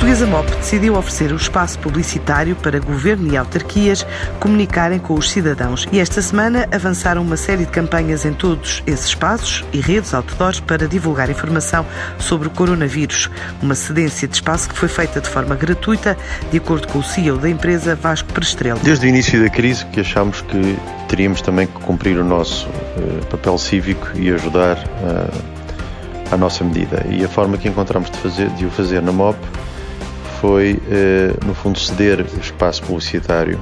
Portuguesa MOP decidiu oferecer o espaço publicitário para governo e autarquias comunicarem com os cidadãos e esta semana avançaram uma série de campanhas em todos esses espaços e redes outdoors para divulgar informação sobre o coronavírus. Uma cedência de espaço que foi feita de forma gratuita, de acordo com o CEO da empresa, Vasco Prestrelo. Desde o início da crise que achámos que teríamos também que cumprir o nosso uh, papel cívico e ajudar uh, à nossa medida. E a forma que encontramos de, fazer, de o fazer na MOP foi, eh, no fundo, ceder o espaço publicitário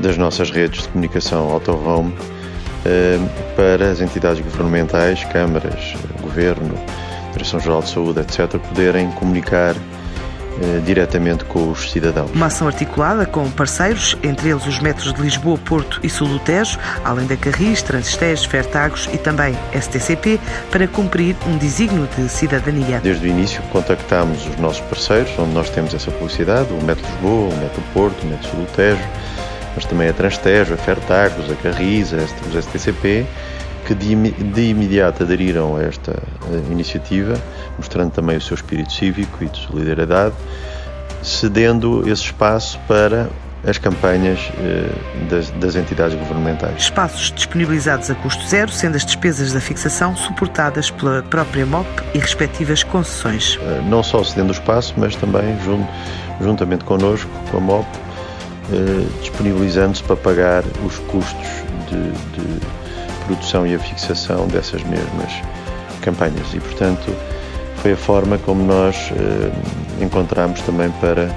das nossas redes de comunicação out of home eh, para as entidades governamentais, câmaras, governo, Direção-Geral de Saúde, etc., poderem comunicar eh, diretamente com os cidadãos. Uma ação articulada com parceiros, entre eles os metros de Lisboa, Porto e Sul do Tejo, além da Carris, Transestés, Fertagos e também STCP, para cumprir um desígnio de cidadania. Desde o início contactámos os nossos parceiros, onde nós temos essa publicidade, o Metro Lisboa, o Metro Porto, o Metro Sul do Tejo, mas também a Transtejo, a Fertagos, a Carris, os STCP, que de, de imediato aderiram a esta iniciativa, mostrando também o seu espírito cívico e de solidariedade, cedendo esse espaço para as campanhas eh, das, das, entidades governamentais. Espaços disponibilizados a custo zero, sendo as despesas da fixação suportadas pela própria MOP e respectivas concessões. Eh, não só cedendo o espaço, mas também junto, juntamente connosco, com a MOP, eh, disponibilizando-se para pagar os custos de, de produção e a fixação dessas mesmas campanhas. E, portanto, foi a forma como nós eh, encontramos também para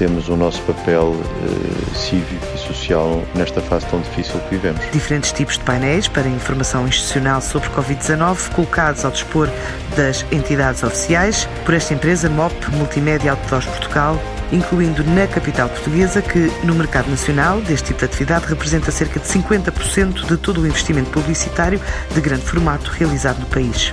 termos o nosso papel eh, cívico e social nesta fase tão difícil que vivemos. Diferentes tipos de painéis para informação institucional sobre Covid-19 colocados ao dispor das entidades oficiais por esta empresa MOP Multimédia Outdoors Portugal incluindo na capital portuguesa, que no mercado nacional deste tipo de atividade representa cerca de 50% de todo o investimento publicitário de grande formato realizado no país.